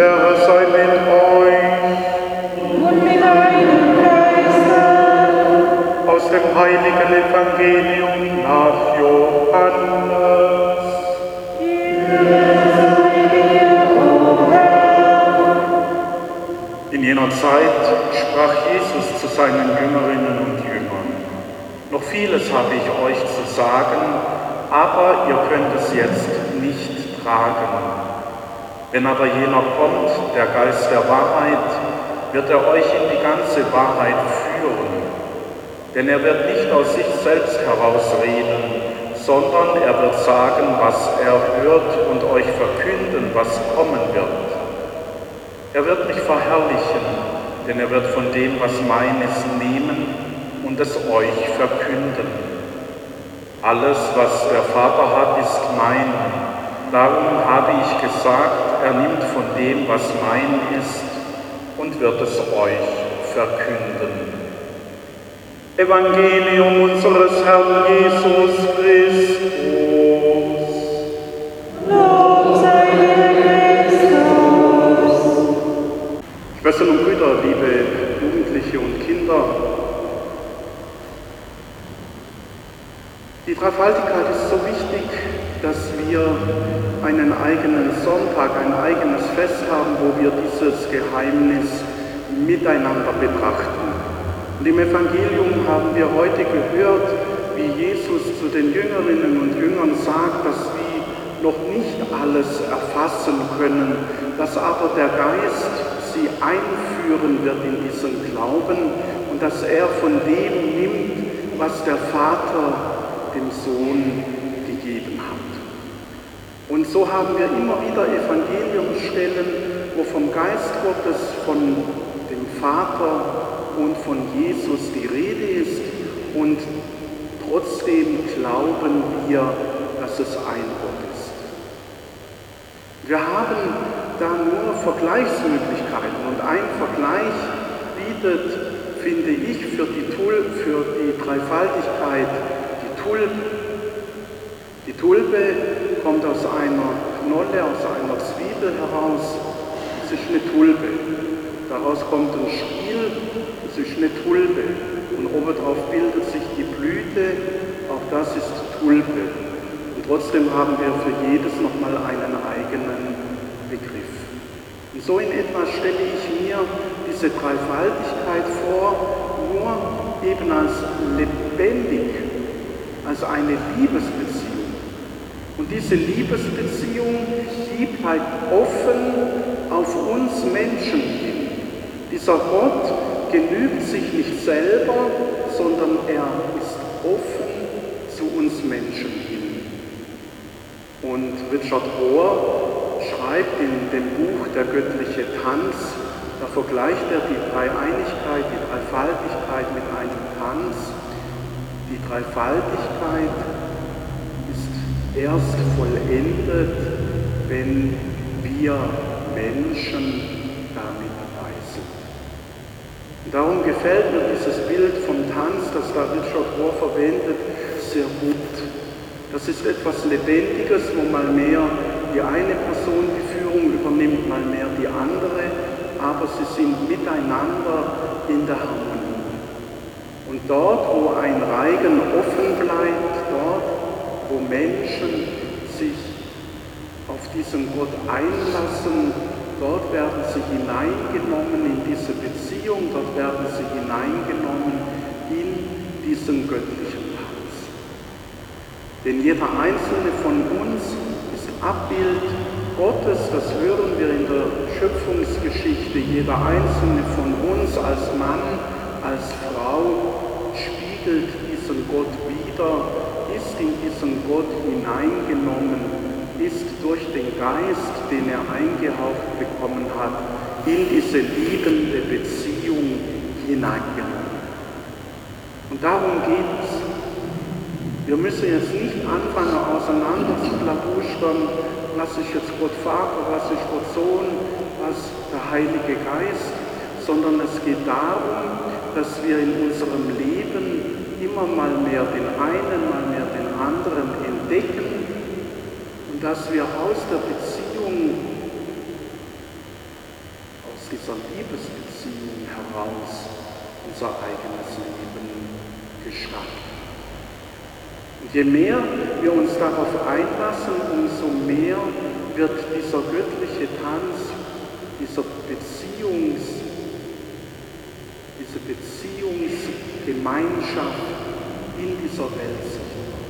Der Herr sei mit euch. und mit deinem Geiste. Aus dem heiligen Evangelium nach Johannes. In jener Zeit sprach Jesus zu seinen Jüngerinnen und Jüngern, noch vieles habe ich euch zu sagen, aber ihr könnt es jetzt nicht tragen. Wenn aber jener kommt, der Geist der Wahrheit, wird er euch in die ganze Wahrheit führen. Denn er wird nicht aus sich selbst herausreden, sondern er wird sagen, was er hört und euch verkünden, was kommen wird. Er wird mich verherrlichen, denn er wird von dem, was mein ist, nehmen und es euch verkünden. Alles, was der Vater hat, ist mein. Darum habe ich gesagt, er nimmt von dem, was mein ist, und wird es euch verkünden. Evangelium unseres Herrn Jesus Christus. Lob sei dir, Christus. Schwestern und Brüder, liebe Jugendliche und Kinder, die Dreifaltigkeit ist so wichtig, dass wir einen eigenen Sonntag, ein eigenes Fest haben, wo wir dieses Geheimnis miteinander betrachten. Und im Evangelium haben wir heute gehört, wie Jesus zu den Jüngerinnen und Jüngern sagt, dass sie noch nicht alles erfassen können, dass aber der Geist sie einführen wird in diesen Glauben und dass er von dem nimmt, was der Vater dem Sohn gegeben hat. Und so haben wir immer wieder Evangeliumsstellen, wo vom Geist Gottes, von dem Vater und von Jesus die Rede ist und trotzdem glauben wir, dass es ein Gott ist. Wir haben da nur Vergleichsmöglichkeiten und ein Vergleich bietet, finde ich, für die, Tul für die Dreifaltigkeit die Tulpe. Die Tulpe kommt aus einer Knolle, aus einer Zwiebel heraus. Es ist eine Tulpe. Daraus kommt ein Stiel, es ist eine Tulpe. Und obendrauf bildet sich die Blüte, auch das ist Tulpe. Und trotzdem haben wir für jedes nochmal einen eigenen Begriff. Und so in etwa stelle ich mir diese Dreifaltigkeit vor, nur eben als lebendig, als eine Liebesbeziehung. Und diese Liebesbeziehung, die bleibt offen auf uns Menschen hin. Dieser Gott genügt sich nicht selber, sondern er ist offen zu uns Menschen hin. Und Richard Rohr schreibt in dem Buch Der göttliche Tanz, da vergleicht er die Dreieinigkeit, die Dreifaltigkeit mit einem Tanz. Die Dreifaltigkeit erst vollendet, wenn wir Menschen damit. Und darum gefällt mir dieses Bild vom Tanz, das da Richard Rohr verwendet, sehr gut. Das ist etwas Lebendiges, wo mal mehr die eine Person die Führung übernimmt, mal mehr die andere, aber sie sind miteinander in der Harmonie. Und dort, wo ein Reigen offen bleibt, dort, wo Menschen sich auf diesen Gott einlassen, dort werden sie hineingenommen in diese Beziehung, dort werden sie hineingenommen in diesen göttlichen Tanz. Denn jeder einzelne von uns ist Abbild Gottes, das hören wir in der Schöpfungsgeschichte. Jeder einzelne von uns als Mann, als Frau spiegelt diesen Gott wider, in diesen Gott hineingenommen, ist durch den Geist, den er eingehaucht bekommen hat, in diese liebende Beziehung hineingenommen. Und darum geht es. Wir müssen jetzt nicht anfangen, auseinander zu klabustern, was ist jetzt Gott Vater, was ist Gott Sohn, was der Heilige Geist, sondern es geht darum, dass wir in unserem Leben immer mal mehr den einen, mal mehr den anderen entdecken und dass wir aus der Beziehung dieser Liebesbeziehung heraus unser eigenes Leben gestalten. Und je mehr wir uns darauf einlassen, umso mehr wird dieser göttliche Tanz, dieser Beziehungs, diese Beziehungsgemeinschaft in dieser Welt sichtbar.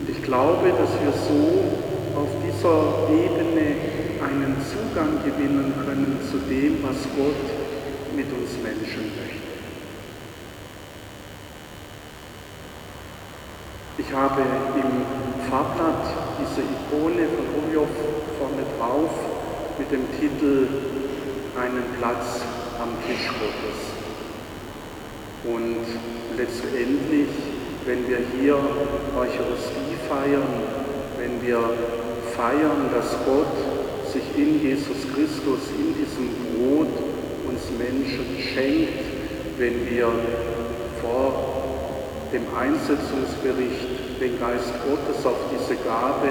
Und ich glaube, dass wir so auf dieser Ebene einen Zugang gewinnen können zu dem, was Gott mit uns Menschen möchte. Ich habe im Farbblatt diese Ikone von Rumjow vorne drauf mit dem Titel Einen Platz am Tisch Gottes. Und letztendlich, wenn wir hier Eucharistie feiern, wenn wir feiern, dass Gott sich in Jesus Christus, in diesem Brot uns Menschen schenkt, wenn wir vor dem Einsetzungsbericht den Geist Gottes auf diese Gabe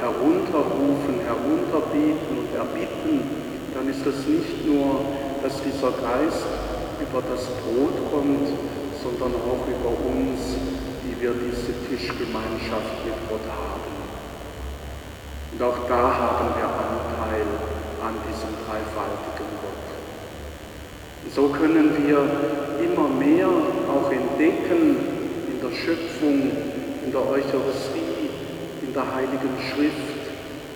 herunterrufen, herunterbeten und erbitten, dann ist es nicht nur, dass dieser Geist über das Brot kommt, sondern auch über uns, die wir diese Tischgemeinschaft mit Gott haben. Und auch da haben wir Anteil an diesem dreifaltigen Gott. So können wir immer mehr auch entdecken, der Schöpfung, in der Eucharistie, in der Heiligen Schrift,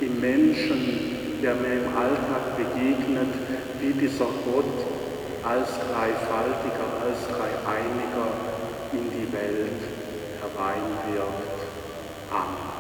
im Menschen, der mir im Alltag begegnet, wie dieser Gott als Dreifaltiger, als Dreieiniger in die Welt hereinwirkt. Amen.